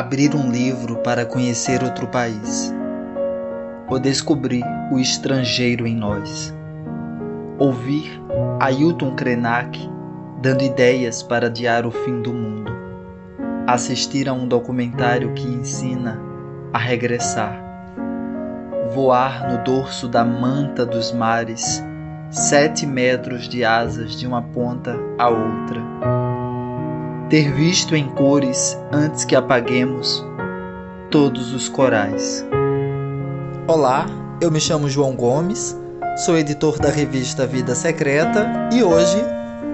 abrir um livro para conhecer outro país, ou descobrir o estrangeiro em nós, ouvir Ailton Krenak dando ideias para adiar o fim do mundo, assistir a um documentário que ensina a regressar, voar no dorso da manta dos mares, sete metros de asas de uma ponta à outra ter visto em cores antes que apaguemos todos os corais. Olá, eu me chamo João Gomes, sou editor da revista Vida Secreta e hoje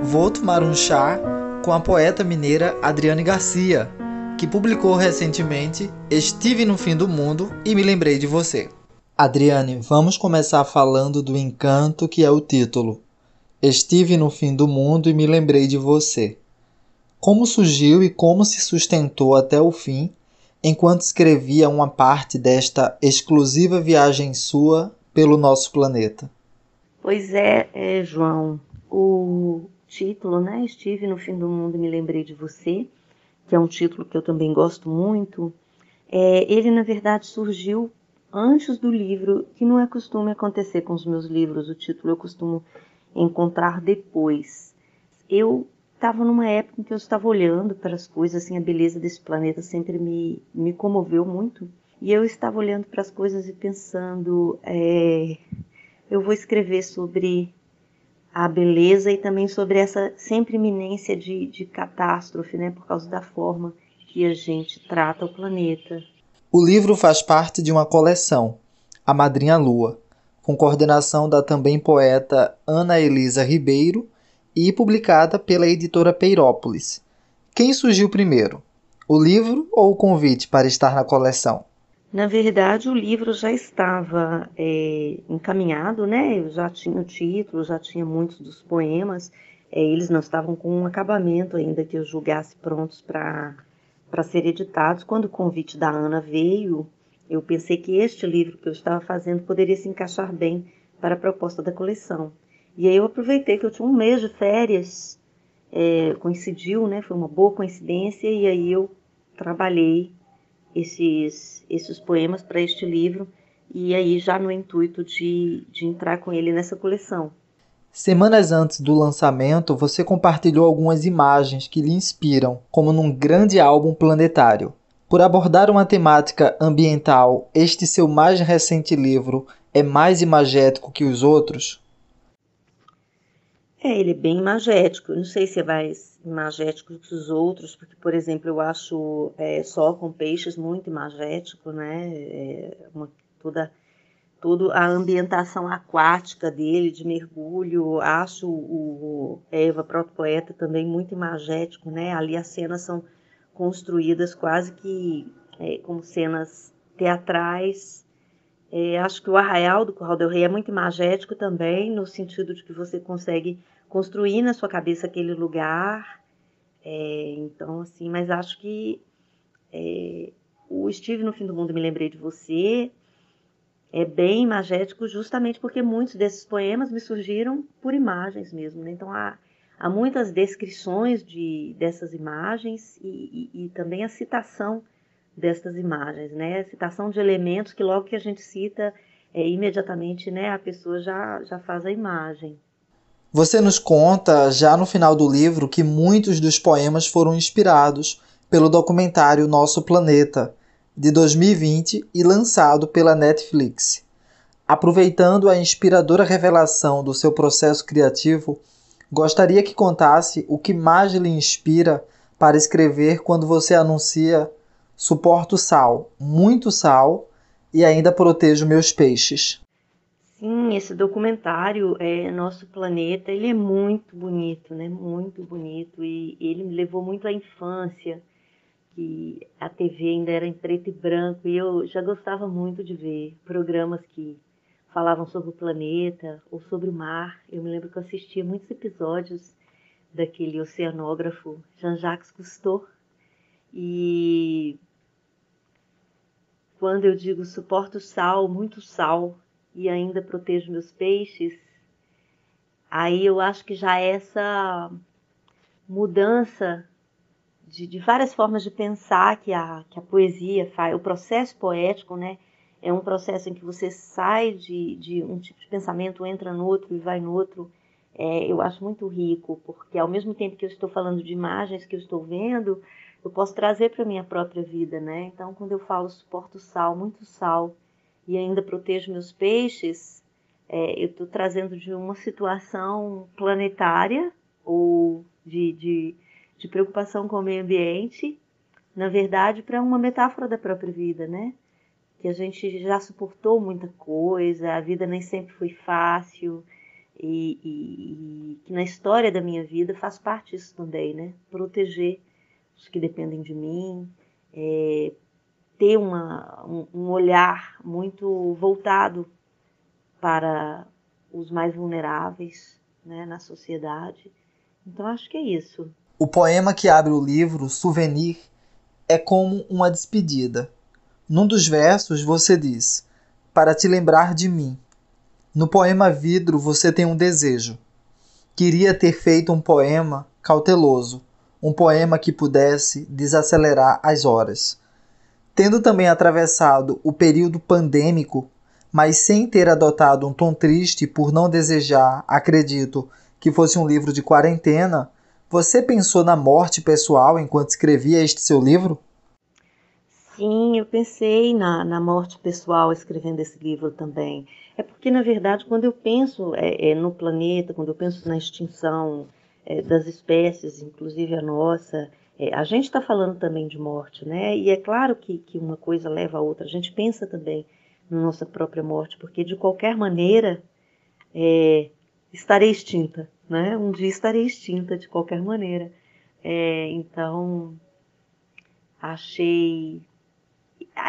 vou tomar um chá com a poeta mineira Adriane Garcia, que publicou recentemente Estive no Fim do Mundo e me lembrei de você. Adriane, vamos começar falando do encanto que é o título. Estive no fim do mundo e me lembrei de você como surgiu e como se sustentou até o fim, enquanto escrevia uma parte desta exclusiva viagem sua pelo nosso planeta. Pois é, é João, o título, né? Estive no fim do mundo e me lembrei de você, que é um título que eu também gosto muito. É, ele, na verdade, surgiu antes do livro, que não é costume acontecer com os meus livros, o título eu costumo encontrar depois. Eu estava numa época em que eu estava olhando para as coisas, assim, a beleza desse planeta sempre me, me comoveu muito. E eu estava olhando para as coisas e pensando, é, eu vou escrever sobre a beleza e também sobre essa sempre iminência de, de catástrofe, né, por causa da forma que a gente trata o planeta. O livro faz parte de uma coleção, A Madrinha Lua, com coordenação da também poeta Ana Elisa Ribeiro e publicada pela editora Peirópolis. Quem surgiu primeiro, o livro ou o convite para estar na coleção? Na verdade, o livro já estava é, encaminhado, né? Eu já tinha o título, já tinha muitos dos poemas. É, eles não estavam com um acabamento ainda que eu julgasse prontos para ser editados. Quando o convite da Ana veio, eu pensei que este livro que eu estava fazendo poderia se encaixar bem para a proposta da coleção. E aí eu aproveitei que eu tinha um mês de férias, é, coincidiu, né? Foi uma boa coincidência, e aí eu trabalhei esses, esses poemas para este livro, e aí já no intuito de, de entrar com ele nessa coleção. Semanas antes do lançamento, você compartilhou algumas imagens que lhe inspiram, como num grande álbum planetário. Por abordar uma temática ambiental, este seu mais recente livro é mais imagético que os outros? É, ele é bem imagético. Eu não sei se é mais imagético que os outros, porque, por exemplo, eu acho é, Sol com Peixes muito imagético, né? É uma, toda, toda a ambientação aquática dele, de mergulho. Acho o Eva, proto-poeta, também muito imagético, né? Ali as cenas são construídas quase que é, como cenas teatrais. É, acho que o Arraial do Curral del Rei é muito imagético também, no sentido de que você consegue construir na sua cabeça aquele lugar. É, então, assim, mas acho que é, o Estive no Fim do Mundo Me Lembrei de Você é bem imagético justamente porque muitos desses poemas me surgiram por imagens mesmo. Né? Então, há, há muitas descrições de, dessas imagens e, e, e também a citação dessas imagens, né? Citação de elementos que logo que a gente cita, é, imediatamente né, a pessoa já, já faz a imagem. Você nos conta, já no final do livro, que muitos dos poemas foram inspirados pelo documentário Nosso Planeta, de 2020 e lançado pela Netflix. Aproveitando a inspiradora revelação do seu processo criativo, gostaria que contasse o que mais lhe inspira para escrever quando você anuncia suporto sal, muito sal e ainda protejo meus peixes. Sim, esse documentário, é, Nosso Planeta, ele é muito bonito, né? Muito bonito. E ele me levou muito à infância, que a TV ainda era em preto e branco, e eu já gostava muito de ver programas que falavam sobre o planeta ou sobre o mar. Eu me lembro que eu assistia muitos episódios daquele oceanógrafo Jean-Jacques Cousteau. E quando eu digo suporto sal, muito sal, e ainda protejo meus peixes, aí eu acho que já essa mudança de, de, várias formas de pensar que a, que a poesia faz, o processo poético, né? É um processo em que você sai de, de um tipo de pensamento, entra no outro e vai no outro. É, eu acho muito rico, porque ao mesmo tempo que eu estou falando de imagens que eu estou vendo, eu posso trazer para minha própria vida, né? Então, quando eu falo suporto sal, muito sal, e ainda protejo meus peixes, é, eu estou trazendo de uma situação planetária ou de, de, de preocupação com o meio ambiente, na verdade, para uma metáfora da própria vida, né? Que a gente já suportou muita coisa, a vida nem sempre foi fácil, e, e, e que na história da minha vida faz parte isso também, né? Proteger os que dependem de mim, é, ter uma, um, um olhar muito voltado para os mais vulneráveis né, na sociedade. Então acho que é isso. O poema que abre o livro, Souvenir, é como uma despedida. Num dos versos você diz: Para te lembrar de mim. No poema Vidro você tem um desejo. Queria ter feito um poema cauteloso, um poema que pudesse desacelerar as horas. Tendo também atravessado o período pandêmico, mas sem ter adotado um tom triste por não desejar, acredito, que fosse um livro de quarentena, você pensou na morte pessoal enquanto escrevia este seu livro? Sim, eu pensei na, na morte pessoal escrevendo esse livro também. É porque, na verdade, quando eu penso é, é, no planeta, quando eu penso na extinção é, das espécies, inclusive a nossa, é, a gente está falando também de morte, né? E é claro que, que uma coisa leva a outra. A gente pensa também na nossa própria morte, porque de qualquer maneira é, estarei extinta, né? Um dia estarei extinta de qualquer maneira. É, então, achei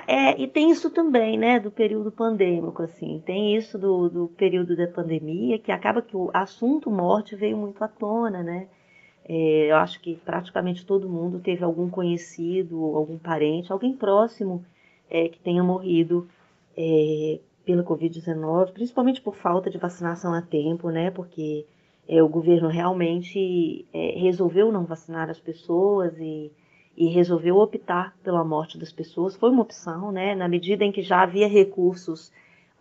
é, e tem isso também, né, do período pandêmico, assim, tem isso do, do período da pandemia, que acaba que o assunto morte veio muito à tona, né, é, eu acho que praticamente todo mundo teve algum conhecido, algum parente, alguém próximo é, que tenha morrido é, pela Covid-19, principalmente por falta de vacinação a tempo, né, porque é, o governo realmente é, resolveu não vacinar as pessoas e e resolveu optar pela morte das pessoas. Foi uma opção, né? Na medida em que já havia recursos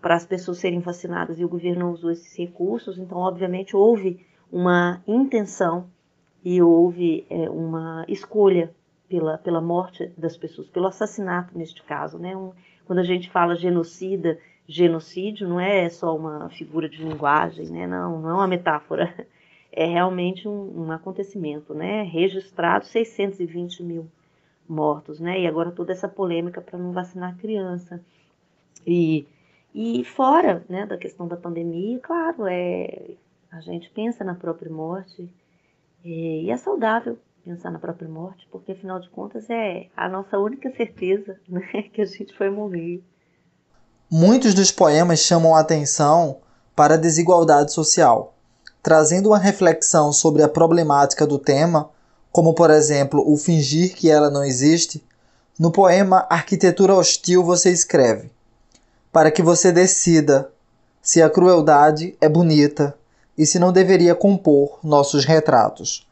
para as pessoas serem vacinadas e o governo usou esses recursos, então, obviamente, houve uma intenção e houve é, uma escolha pela, pela morte das pessoas, pelo assassinato neste caso, né? Um, quando a gente fala genocida, genocídio não é só uma figura de linguagem, né? Não, não é uma metáfora é realmente um, um acontecimento, né? Registrado 620 mil mortos, né? E agora toda essa polêmica para não vacinar criança. E, e fora né, da questão da pandemia, claro, é, a gente pensa na própria morte é, e é saudável pensar na própria morte, porque afinal de contas é a nossa única certeza né, que a gente vai morrer. Muitos dos poemas chamam a atenção para a desigualdade social trazendo uma reflexão sobre a problemática do tema, como por exemplo o fingir que ela não existe, no poema Arquitetura Hostil você escreve: Para que você decida se a crueldade é bonita e se não deveria compor nossos retratos.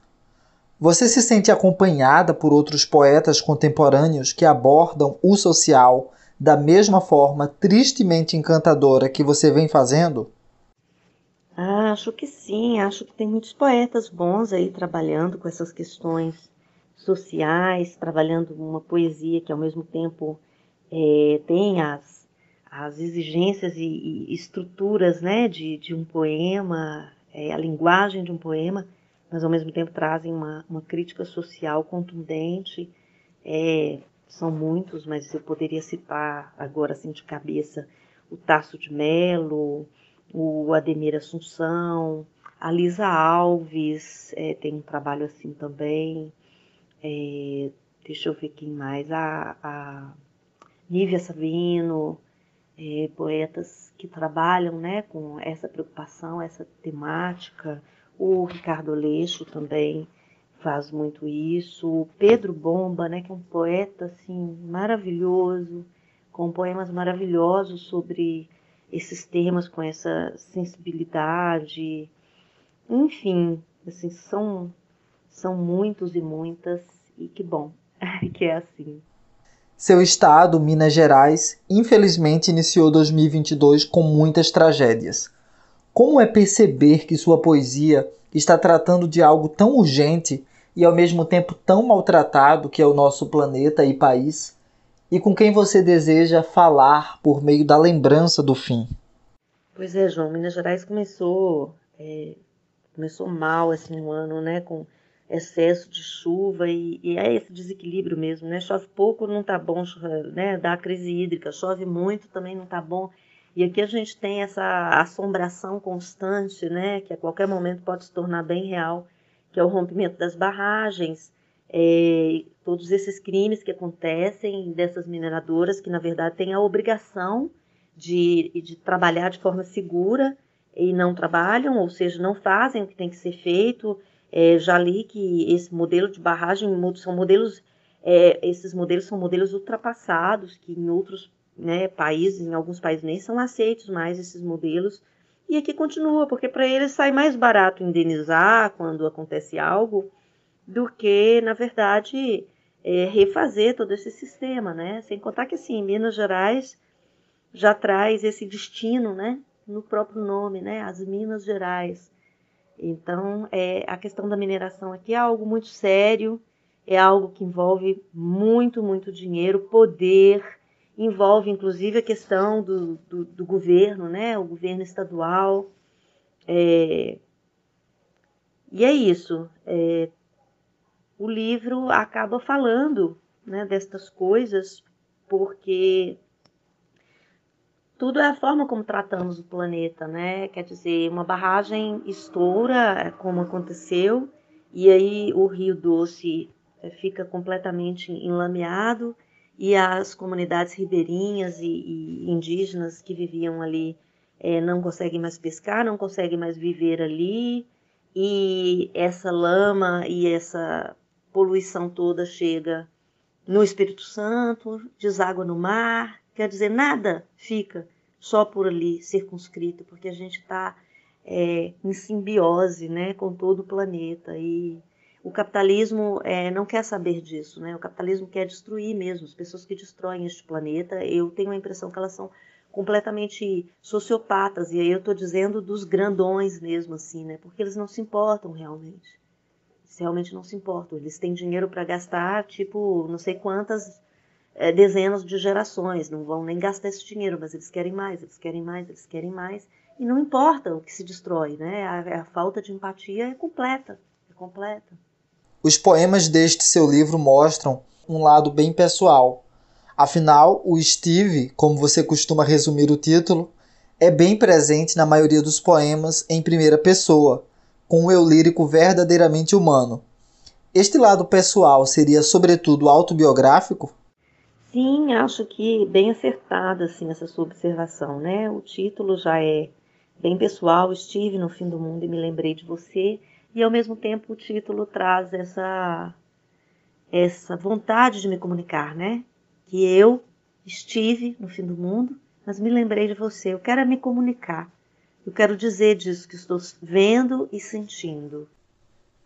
Você se sente acompanhada por outros poetas contemporâneos que abordam o social da mesma forma tristemente encantadora que você vem fazendo? Ah, acho que sim, acho que tem muitos poetas bons aí trabalhando com essas questões sociais, trabalhando uma poesia que ao mesmo tempo é, tem as, as exigências e, e estruturas né, de, de um poema, é, a linguagem de um poema, mas ao mesmo tempo trazem uma, uma crítica social contundente. É, são muitos, mas eu poderia citar agora assim de cabeça o Tasso de Melo, o Ademir Assunção, a Lisa Alves é, tem um trabalho assim também. É, deixa eu ver quem mais. A, a Nívia Sabino, é, poetas que trabalham né, com essa preocupação, essa temática. O Ricardo Aleixo também faz muito isso. O Pedro Bomba, né, que é um poeta assim maravilhoso, com poemas maravilhosos sobre esses temas com essa sensibilidade. Enfim, assim, são, são muitos e muitas, e que bom que é assim. Seu estado, Minas Gerais, infelizmente iniciou 2022 com muitas tragédias. Como é perceber que sua poesia está tratando de algo tão urgente e ao mesmo tempo tão maltratado que é o nosso planeta e país, e com quem você deseja falar por meio da lembrança do fim? Pois é, João, Minas Gerais começou é, começou mal assim um ano, né, com excesso de chuva e, e, é esse desequilíbrio mesmo, né? Chove pouco, não tá bom, né? Dá crise hídrica, chove muito, também não tá bom. E aqui a gente tem essa assombração constante, né? Que a qualquer momento pode se tornar bem real, que é o rompimento das barragens, é, todos esses crimes que acontecem dessas mineradoras que na verdade têm a obrigação de, de trabalhar de forma segura e não trabalham, ou seja, não fazem o que tem que ser feito é, já li que esse modelo de barragem são modelos, é, esses modelos são modelos ultrapassados, que em outros né, países, em alguns países nem são aceitos mais esses modelos. E aqui continua, porque para eles sai mais barato indenizar quando acontece algo do que, na verdade, é, refazer todo esse sistema, né? Sem contar que, assim, Minas Gerais já traz esse destino, né? No próprio nome, né? As Minas Gerais. Então, é, a questão da mineração aqui é algo muito sério, é algo que envolve muito, muito dinheiro, poder, envolve inclusive a questão do, do, do governo, né? O governo estadual. É, e é isso. É, o livro acaba falando né, destas coisas porque tudo é a forma como tratamos o planeta, né? Quer dizer, uma barragem estoura, é como aconteceu, e aí o Rio Doce é, fica completamente enlameado e as comunidades ribeirinhas e, e indígenas que viviam ali é, não conseguem mais pescar, não conseguem mais viver ali, e essa lama e essa poluição toda chega no Espírito Santo, deságua no mar, quer dizer, nada fica só por ali circunscrito, porque a gente está é, em simbiose né, com todo o planeta. E o capitalismo é, não quer saber disso, né? o capitalismo quer destruir mesmo. As pessoas que destroem este planeta, eu tenho a impressão que elas são completamente sociopatas, e aí eu estou dizendo dos grandões mesmo, assim, né? Porque eles não se importam realmente. Eles realmente não se importam. Eles têm dinheiro para gastar, tipo, não sei quantas é, dezenas de gerações, não vão nem gastar esse dinheiro, mas eles querem mais, eles querem mais, eles querem mais, e não importa o que se destrói, né? A, a falta de empatia é completa, é completa. Os poemas deste seu livro mostram um lado bem pessoal. Afinal, o Steve, como você costuma resumir o título, é bem presente na maioria dos poemas em primeira pessoa, com um eu lírico verdadeiramente humano. Este lado pessoal seria sobretudo autobiográfico? Sim, acho que bem acertada assim essa sua observação, né? O título já é bem pessoal, estive no fim do mundo e me lembrei de você, e ao mesmo tempo o título traz essa essa vontade de me comunicar, né? Que eu estive no fim do mundo, mas me lembrei de você. Eu quero é me comunicar. Eu quero dizer disso que estou vendo e sentindo.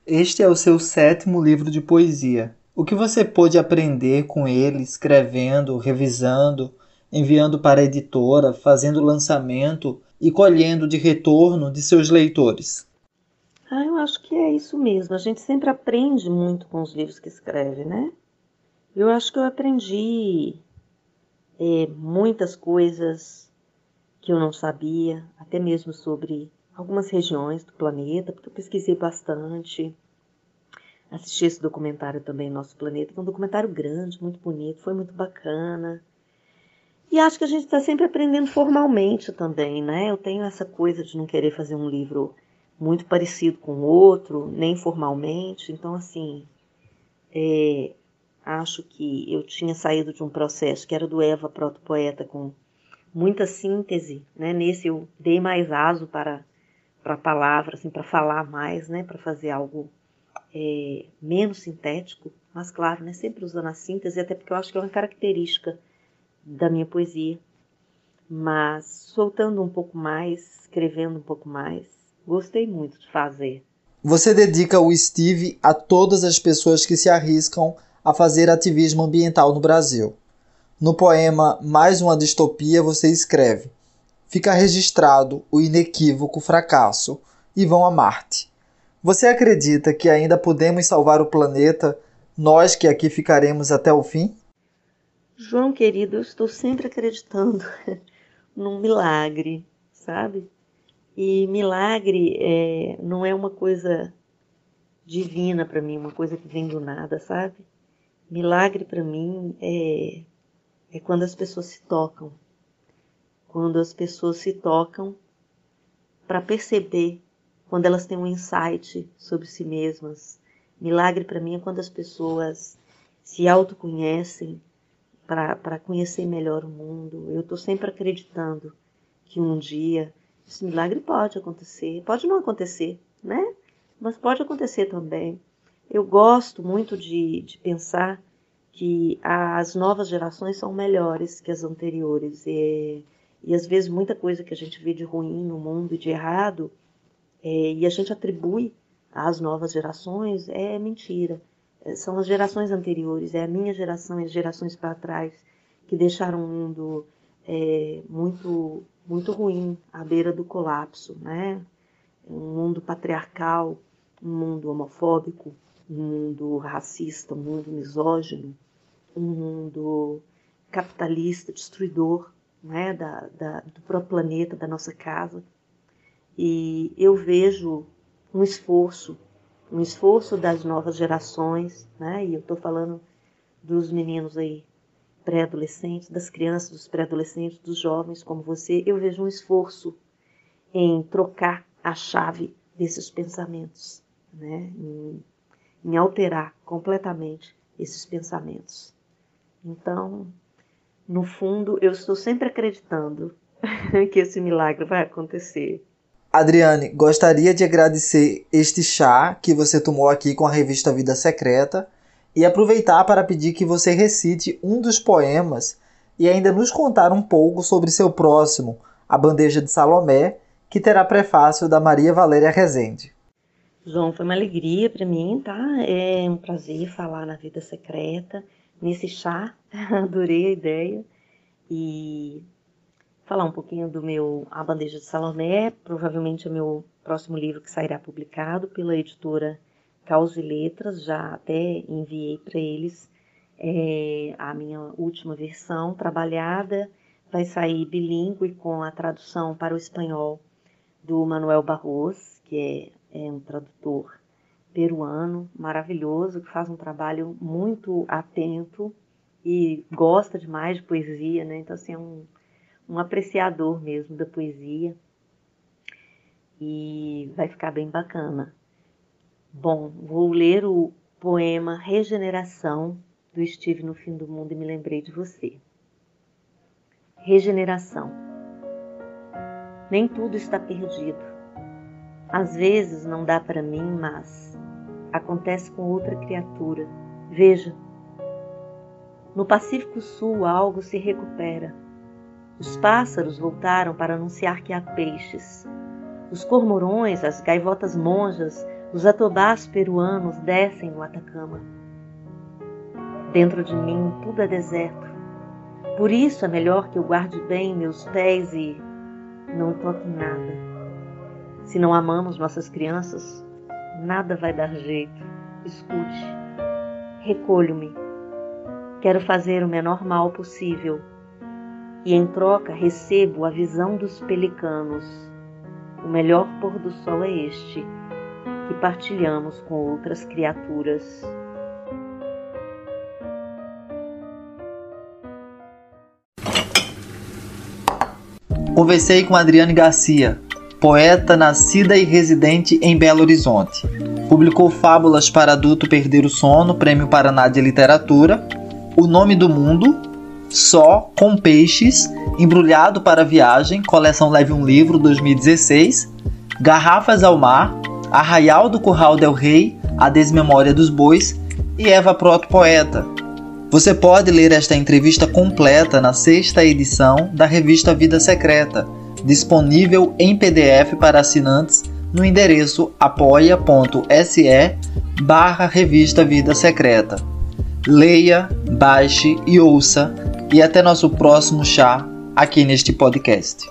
Este é o seu sétimo livro de poesia. O que você pôde aprender com ele, escrevendo, revisando, enviando para a editora, fazendo lançamento e colhendo de retorno de seus leitores? Ah, eu acho que é isso mesmo. A gente sempre aprende muito com os livros que escreve, né? Eu acho que eu aprendi é, muitas coisas que eu não sabia, até mesmo sobre algumas regiões do planeta, porque eu pesquisei bastante assisti esse documentário também, Nosso Planeta, que é um documentário grande, muito bonito, foi muito bacana. E acho que a gente está sempre aprendendo formalmente também, né? Eu tenho essa coisa de não querer fazer um livro muito parecido com o outro, nem formalmente. Então, assim, é, acho que eu tinha saído de um processo que era do Eva Proto-Poeta, com muita síntese, né? Nesse eu dei mais aso para, para a palavra, assim, para falar mais, né? Para fazer algo é, menos sintético, mas claro, né, sempre usando a síntese, até porque eu acho que é uma característica da minha poesia. Mas soltando um pouco mais, escrevendo um pouco mais, gostei muito de fazer. Você dedica o Steve a todas as pessoas que se arriscam a fazer ativismo ambiental no Brasil. No poema Mais uma Distopia, você escreve: Fica registrado o inequívoco fracasso e vão a Marte. Você acredita que ainda podemos salvar o planeta, nós que aqui ficaremos até o fim? João querido, eu estou sempre acreditando num milagre, sabe? E milagre é, não é uma coisa divina para mim, uma coisa que vem do nada, sabe? Milagre para mim é, é quando as pessoas se tocam. Quando as pessoas se tocam para perceber, quando elas têm um insight sobre si mesmas. Milagre para mim é quando as pessoas se autoconhecem para conhecer melhor o mundo. Eu estou sempre acreditando que um dia esse milagre pode acontecer, pode não acontecer, né? Mas pode acontecer também. Eu gosto muito de, de pensar que as novas gerações são melhores que as anteriores. E, e às vezes muita coisa que a gente vê de ruim no mundo e de errado, é, e a gente atribui às novas gerações, é mentira. É, são as gerações anteriores, é a minha geração e as gerações para trás que deixaram o mundo é, muito muito ruim, à beira do colapso, né? Um mundo patriarcal, um mundo homofóbico, um mundo racista, um mundo misógino, um mundo capitalista, destruidor, né? Da, da, do próprio planeta, da nossa casa. E eu vejo um esforço, um esforço das novas gerações, né? E eu estou falando dos meninos aí pré-adolescentes, das crianças, dos pré-adolescentes, dos jovens como você, eu vejo um esforço em trocar a chave desses pensamentos, né? em, em alterar completamente esses pensamentos. Então, no fundo, eu estou sempre acreditando que esse milagre vai acontecer. Adriane, gostaria de agradecer este chá que você tomou aqui com a revista Vida Secreta e aproveitar para pedir que você recite um dos poemas e ainda nos contar um pouco sobre seu próximo, A Bandeja de Salomé, que terá prefácio da Maria Valéria Rezende. João, foi uma alegria para mim, tá? É um prazer falar na vida secreta, nesse chá, adorei a ideia. E falar um pouquinho do meu A Bandeja de Salomé, provavelmente é o meu próximo livro que sairá publicado pela editora Caos e Letras, já até enviei para eles é, a minha última versão trabalhada, vai sair bilíngue com a tradução para o espanhol do Manuel Barros, que é, é um tradutor peruano maravilhoso, que faz um trabalho muito atento e gosta demais de poesia, né? Então, assim, é um, um apreciador mesmo da poesia. E vai ficar bem bacana. Bom, vou ler o poema Regeneração do Estive no Fim do Mundo e me lembrei de você. Regeneração. Nem tudo está perdido. Às vezes não dá para mim, mas acontece com outra criatura. Veja. No Pacífico Sul algo se recupera. Os pássaros voltaram para anunciar que há peixes. Os cormorões, as gaivotas monjas, os atobás peruanos descem no Atacama. Dentro de mim tudo é deserto. Por isso é melhor que eu guarde bem meus pés e não toque nada. Se não amamos nossas crianças, nada vai dar jeito. Escute, recolho-me. Quero fazer o menor mal possível e em troca recebo a visão dos pelicanos. O melhor pôr do sol é este que partilhamos com outras criaturas. Conversei com Adriane Garcia, poeta nascida e residente em Belo Horizonte. Publicou fábulas para adulto perder o sono, Prêmio Paraná de Literatura, O Nome do Mundo, Só com Peixes, Embrulhado para Viagem, coleção Leve um Livro 2016, Garrafas ao Mar, Arraial do Curral del Rei, A Desmemória dos Bois e Eva Proto Poeta. Você pode ler esta entrevista completa na sexta edição da revista Vida Secreta, disponível em PDF para assinantes no endereço apoia.se barra Revista Vida Secreta. Leia, baixe e ouça e até nosso próximo chá aqui neste podcast.